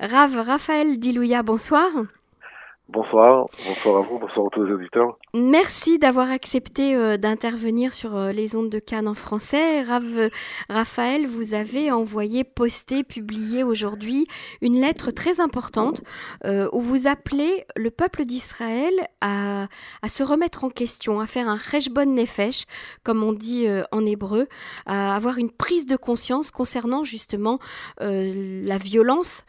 Rav Raphaël Dilouya, bonsoir. Bonsoir, bonsoir à vous, bonsoir à tous les auditeurs. Merci d'avoir accepté euh, d'intervenir sur euh, les ondes de Cannes en français. Raphaël, vous avez envoyé, posté, publié aujourd'hui une lettre très importante euh, où vous appelez le peuple d'Israël à, à, se remettre en question, à faire un reshbon nefesh, comme on dit en hébreu, à avoir une prise de conscience concernant justement la violence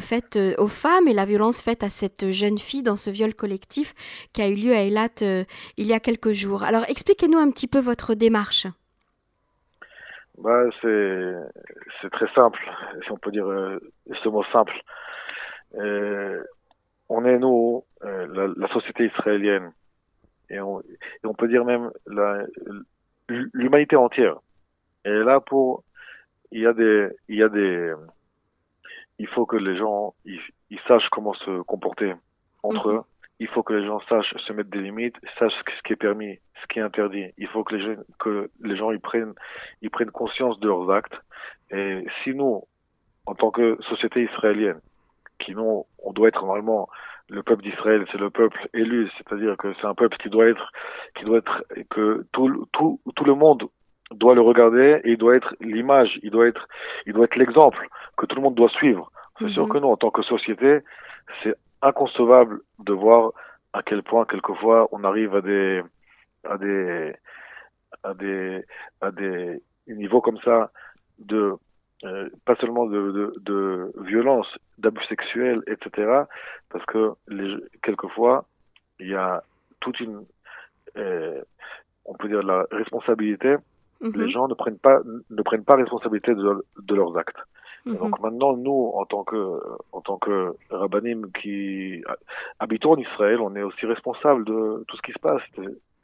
faite aux femmes et la violence faite à cette jeune fille dans ce viol collectif qui a eu lieu à Eilat euh, il y a quelques jours. Alors expliquez-nous un petit peu votre démarche. Bah, c'est très simple, si on peut dire euh, ce mot simple. Euh, on est, nous, la, société israélienne, et on, peut dire même l'humanité entière. Et là, pour, il y a des, il y a des, il faut que les gens, ils sachent comment se comporter entre mhm. eux. Il faut que les gens sachent se mettre des limites, sachent ce qui est permis, ce qui est interdit. Il faut que les gens, que les gens ils prennent, ils prennent conscience de leurs actes. Et si nous, en tant que société israélienne, qui nous, on doit être normalement le peuple d'Israël, c'est le peuple élu, c'est-à-dire que c'est un peuple qui doit être, qui doit être, que tout, tout, tout le monde doit le regarder et il doit être l'image, il doit être, il doit être l'exemple que tout le monde doit suivre. C'est sûr mhm. que nous, en tant que société, c'est inconcevable de voir à quel point quelquefois on arrive à des à des à des à des niveaux comme ça de euh, pas seulement de, de, de violence, d'abus sexuels, etc. Parce que les, quelquefois il y a toute une euh, on peut dire la responsabilité. Les mhm. gens ne prennent pas ne prennent pas responsabilité de, de leurs actes. Donc mhm. maintenant, nous, en tant que, en tant que rabbinim qui habitons en Israël, on est aussi responsable de tout ce qui se passe.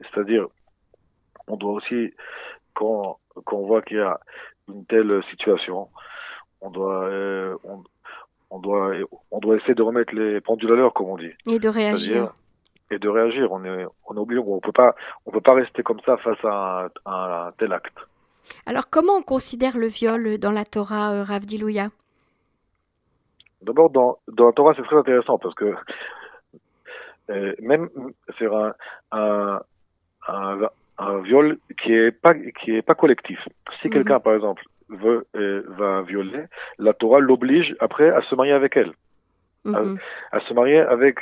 C'est-à-dire, on doit aussi, quand, quand on voit qu'il y a une telle situation, on doit, euh, on, on, doit, on doit essayer de remettre les pendules à l'heure, comme on dit. Et de réagir. Et de réagir. On est, on est obligé, on peut pas, on peut pas rester comme ça face à un, à un tel acte. Alors, comment on considère le viol dans la Torah, euh, Rav Dilouya? D'abord, dans, dans, la Torah, c'est très intéressant parce que euh, même c'est un, un, un, viol qui est pas qui est pas collectif. Si mhm. quelqu'un, par exemple, veut euh, va violer, la Torah l'oblige après à se marier avec elle, à, mhm. à, se marier avec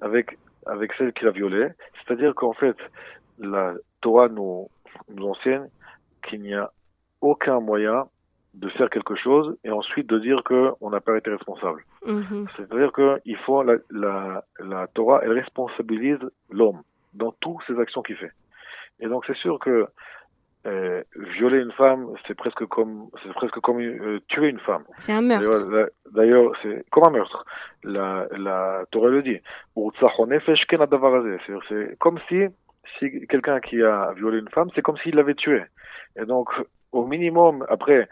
avec avec celle qui l'a violée. C'est-à-dire qu'en fait, la Torah nous nous enseigne qu'il n'y a aucun moyen de faire quelque chose et ensuite de dire qu'on n'a pas été responsable. Mhm. C'est-à-dire qu'il faut, la, la, la, Torah, elle responsabilise l'homme dans toutes ses actions qu'il fait. Et donc c'est sûr que euh, violer une femme, c'est presque comme, c'est presque comme euh, tuer une femme. C'est un meurtre. D'ailleurs, c'est comme un meurtre. La, la Torah le dit. C'est comme si, si quelqu'un qui a violé une femme, c'est comme s'il l'avait tuée. Et donc, au minimum, après,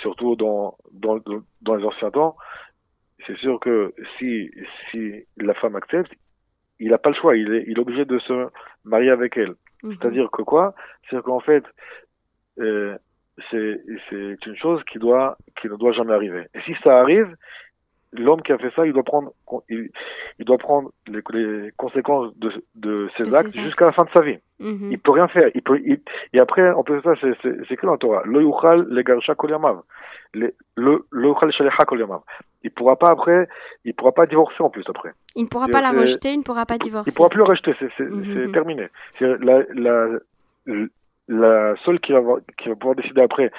surtout dans, dans, dans les anciens temps, c'est sûr que si, si la femme accepte, il n'a pas le choix, il est, il est obligé de se marier avec elle. Mhm. C'est-à-dire que quoi? C'est-à-dire qu'en fait, euh, c'est une chose qui, doit, qui ne doit jamais arriver. Et si ça arrive, l'homme qui a fait ça, il doit prendre, il, il doit prendre les, les, conséquences de, de ses actes jusqu'à la fin de sa vie. Mm Il peut rien faire. Il peut, il, et après, en plus de ça, c'est que dans la Torah. Lo yuchal legarsha kol yamav. Le yuchal shalecha kol yamav. Il pourra pas après, il pourra pas divorcer en plus après. Il ne pourra pas la rejeter, il ne pourra pas divorcer. Il pourra plus la rejeter, c'est mm terminé. La, la, la seule qui va, qui va pouvoir décider après,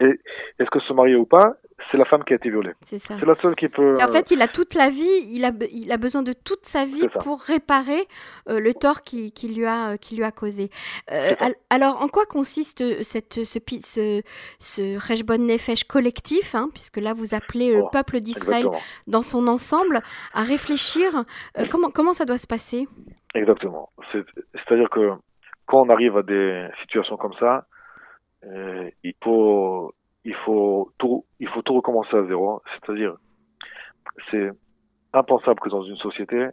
est-ce que se marier ou pas, c'est la femme qui a été violée. C'est ça. C'est la seule qui peut. En fait, il a toute la vie, il a, il a besoin de toute sa vie pour réparer euh, le tort qui, qui, lui a, euh, qui lui a causé. Euh, alors, en quoi consiste cette, ce, ce, ce Nefesh collectif, hein, puisque là, vous appelez le oh, peuple d'Israël dans son ensemble à réfléchir comment, comment ça doit se passer? Exactement. C'est-à-dire que quand on arrive à des situations comme ça, il faut il faut tout, il faut tout recommencer à zéro. C'est-à-dire, c'est impensable que dans une société,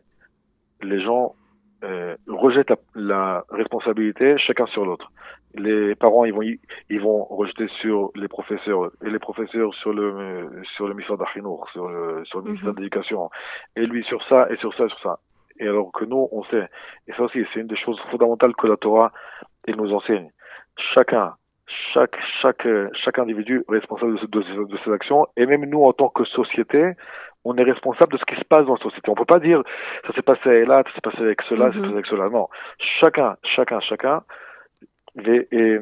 les gens euh, rejettent la, la, responsabilité chacun sur l'autre. Les parents, ils vont, ils vont rejeter sur les professeurs et les professeurs sur le sur le ministère d'Arfinour, sur le, sur le ministère mhm. de l'Éducation, et lui sur ça et sur ça et sur ça. Et alors que nous, on sait, et ça aussi, c'est une des choses fondamentales que la Torah elle nous enseigne. Chacun, chaque chaque chaque individu est responsable de, de, de ses actions, et même nous en tant que société, on est responsable de ce qui se passe dans la société. On peut pas dire ça s'est passé là, ça s'est passé avec cela, ça s'est mhm. passé avec cela. Non, chacun, chacun, chacun, et, et,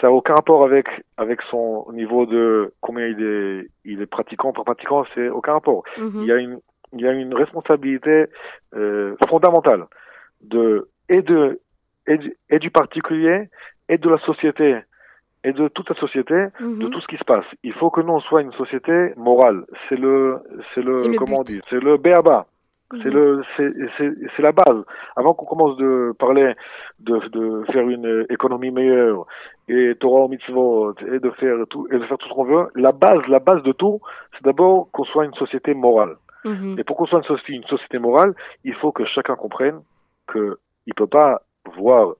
ça n'a aucun rapport avec avec son niveau de combien il est il est pratiquant, pas pratiquant, c'est aucun rapport. Mhm. Il y a une il y a une responsabilité euh, fondamentale de et de et du, et du particulier et de la société et de toute la société, de mhm. tout ce qui se passe. Il faut que nous on soit une société morale. C'est le, c'est le, comment on dit, c'est le béaba. C'est le, mhm. c'est la base. Avant qu'on commence de parler de, de faire une économie meilleure et Torah au mitzvot et de faire tout et de faire tout ce qu'on veut, la base, la base de tout, c'est d'abord qu'on soit une société morale. Mhm. Et pour qu'on soit une société, une société morale, il faut que chacun comprenne que il peut pas voir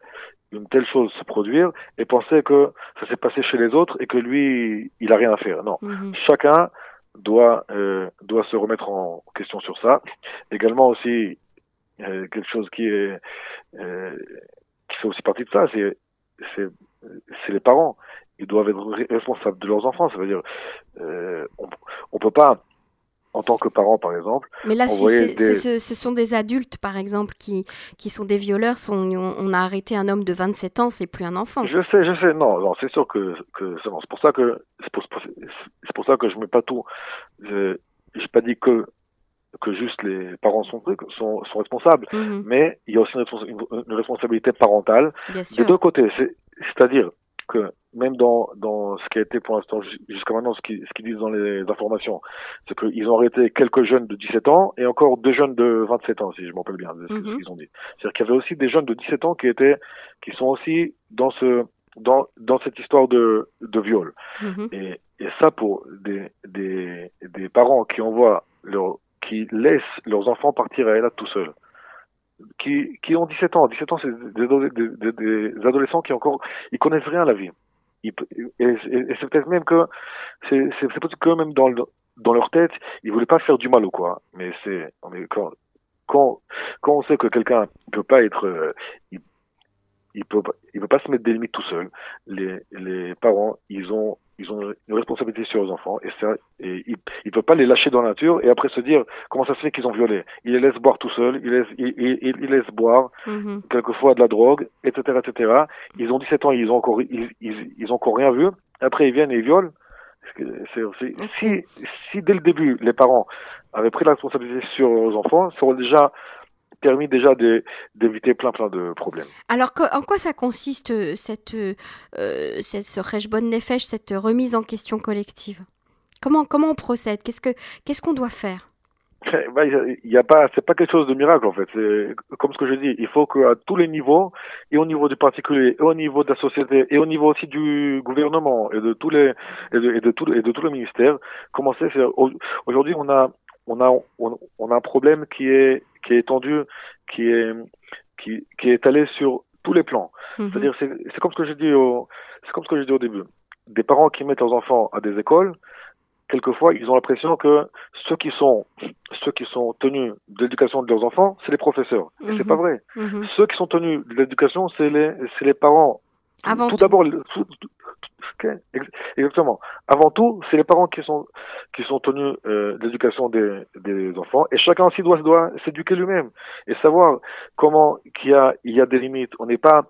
une telle chose se produire et penser que ça s'est passé chez les autres et que lui, il a rien à faire. Non. Mhm. Chacun doit, euh, doit se remettre en question sur ça. Également aussi, euh, quelque chose qui est, euh, qui fait aussi partie de ça, c'est, c'est, c'est les parents. Ils doivent être responsables de leurs enfants. Ça veut dire, euh, on, on peut pas, en tant que parent, par exemple. Mais là, si ce, sont des adultes, par exemple, qui, qui sont des violeurs. on, a arrêté un homme de 27 ans, c'est plus un enfant. Je sais, je sais. Non, non c'est sûr que, que c'est pour ça que c'est pour, pour, ça que je mets pas tout. Je n'ai pas dit que que juste les parents sont, sont, sont responsables, mhm. mais il y a aussi une, responsabilité parentale des deux côtés. C'est-à-dire que même dans, dans ce qui a été pour l'instant jusqu'à maintenant, ce qu'ils ce disent dans les informations, c'est qu'ils ont arrêté quelques jeunes de 17 ans et encore deux jeunes de 27 ans, si je m'en rappelle bien, de ce mhm. qu'ils ont dit. C'est-à-dire qu'il y avait aussi des jeunes de 17 ans qui étaient, qui sont aussi dans ce, dans, dans cette histoire de, de viol. Mhm. Et, et ça pour des, des, des parents qui envoient leur, qui laissent leurs enfants partir à elle tout seuls qui, ont 17 ans. 17 ans, c'est des, adolescents qui encore, ils connaissent rien à la vie. et, c'est peut-être même que, c'est, peut-être que même dans, leur tête, ils voulaient pas faire du mal ou quoi. Mais c'est, quand, on sait que quelqu'un peut pas être, euh, il peut, il peut pas se mettre des limites tout seul. Les, les parents, ils ont ils ont une responsabilité sur leurs enfants et, ça, et ils ne peuvent pas les lâcher dans la nature et après se dire comment ça se fait qu'ils ont violé. Ils les laissent boire tout seuls, ils laissent, ils, ils, ils laissent boire mm-hmm. quelquefois de la drogue, etc., etc. Ils ont 17 ans, ils ont encore, ils, ils, ils ont encore rien vu. Après, ils viennent et ils violent. si, si dès le début, les parents avaient pris la responsabilité sur leurs enfants, ça aurait déjà permis déjà d'éviter plein plein de problèmes. Alors en quoi ça consiste euh, cette, euh, cette ce bonne Nefesh, cette remise en question collective? Comment comment on procède? Qu'est-ce que qu'est-ce qu'on doit faire? Bah, il y a pas, c'est pas quelque chose de miracle en fait. C'est comme ce que je dis, il faut qu'à tous les niveaux, et au niveau du particulier, et au niveau de la société, et au niveau aussi du gouvernement et de tous les et de, et de tout et de tout le ministère, commencer. Aujourd'hui, on a on a on, a un problème qui est qui est étendu, qui est qui, qui est étalé sur tous les plans. Mhm. C'est-à-dire c'est comme ce que j'ai dit au c'est comme ce que j'ai dit au début. Des parents qui mettent leurs enfants à des écoles, quelquefois ils ont l'impression que ceux qui sont ceux qui sont tenus de l'éducation de leurs enfants, c'est les professeurs. C'est mhm. pas vrai. Mhm. Ceux qui sont tenus de l'éducation, c'est les c'est les parents. Avant tout, d'abord, Exactement. Avant tout, c'est les parents qui sont qui sont tenus euh, l'éducation des, des enfants et chacun aussi doit doit s'éduquer lui-même et savoir comment qu'il y a il y a des limites. On n'est pas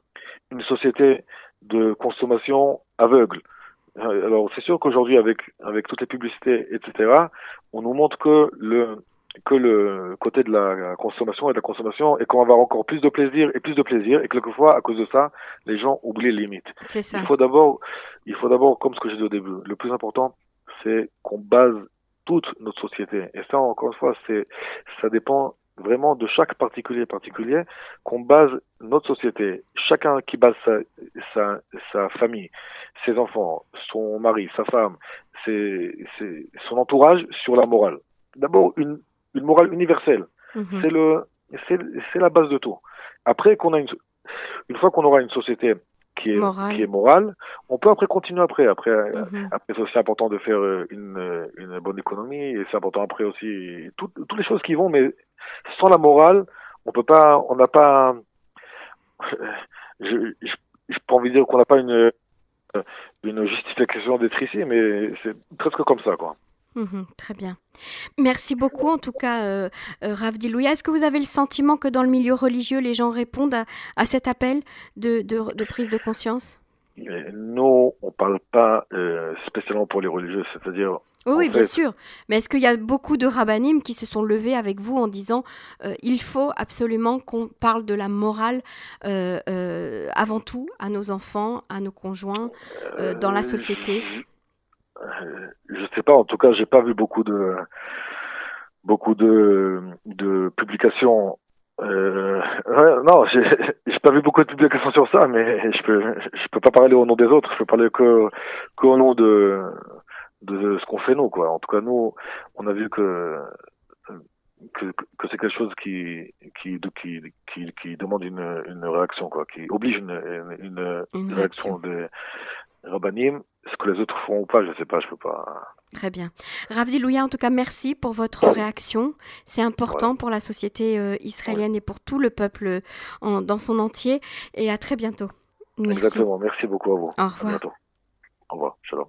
une société de consommation aveugle. Alors c'est sûr qu'aujourd'hui avec avec toutes les publicités etc. On nous montre que le que le côté de la consommation et de la consommation et qu'on va avoir encore plus de plaisir et plus de plaisir et quelquefois à cause de ça les gens oublient les limites. C'est ça. Il faut d'abord il faut d'abord comme ce que j'ai dit au début le plus important c'est qu'on base toute notre société et ça encore une fois c'est ça dépend vraiment de chaque particulier particulier qu'on base notre société chacun qui base sa, sa, sa famille ses enfants son mari sa femme ses, ses, son entourage sur la morale d'abord une une morale universelle. Mhm. C'est le, c'est la base de tout. après qu'on a une, une fois qu'on aura une société qui est, Morale. qui est morale, on peut après continuer après. Après, euh, Mhm. après c'est aussi important de faire euh, une, euh, une bonne économie et c'est important après aussi tout- toutes les choses qui vont, mais sans la morale, on peut pas, on n'a pas, je, je, je pas envie de dire qu'on n'a pas une, une justification d'être ici, mais c'est presque comme ça, quoi. Mhm, très bien. Merci beaucoup, en tout cas, euh, euh, Rav Dilouya. Est-ce que vous avez le sentiment que dans le milieu religieux, les gens répondent à, à cet appel de, de- de prise de conscience? Mais nous, on parle pas euh, spécialement pour les religieux, c'est-à-dire Oui, En oui, bien sûr. Mais est-ce qu'il y a beaucoup de rabbinim qui se sont levés avec vous en disant euh, il faut absolument qu'on parle de la morale euh, euh, avant tout à nos enfants, à nos conjoints, euh, dans la société? Euh, Je sais pas. En tout cas, j'ai pas vu beaucoup de beaucoup de de publications. Euh, ouais, non, j'ai j'ai pas vu beaucoup de publications sur ça, mais je peux je peux pas parler au nom des autres. Je peux parler que qu'au nom de de ce qu'on fait nous, quoi. En tout cas, nous, on a vu que que, que c'est quelque chose qui qui qui qui, qui demande une, une réaction, quoi, qui oblige une une, une, réaction réaction. des rabbinim. Ce que les autres font ou pas, je sais pas, je peux pas. Très bien. Rav Dilouya, en tout cas, merci pour votre réaction. C'est important pour la société euh, israélienne et pour tout le peuple en- dans son entier. Et à très bientôt. Merci. Exactement. Merci beaucoup à vous. Au À revoir. bientôt. Au revoir. Shalom.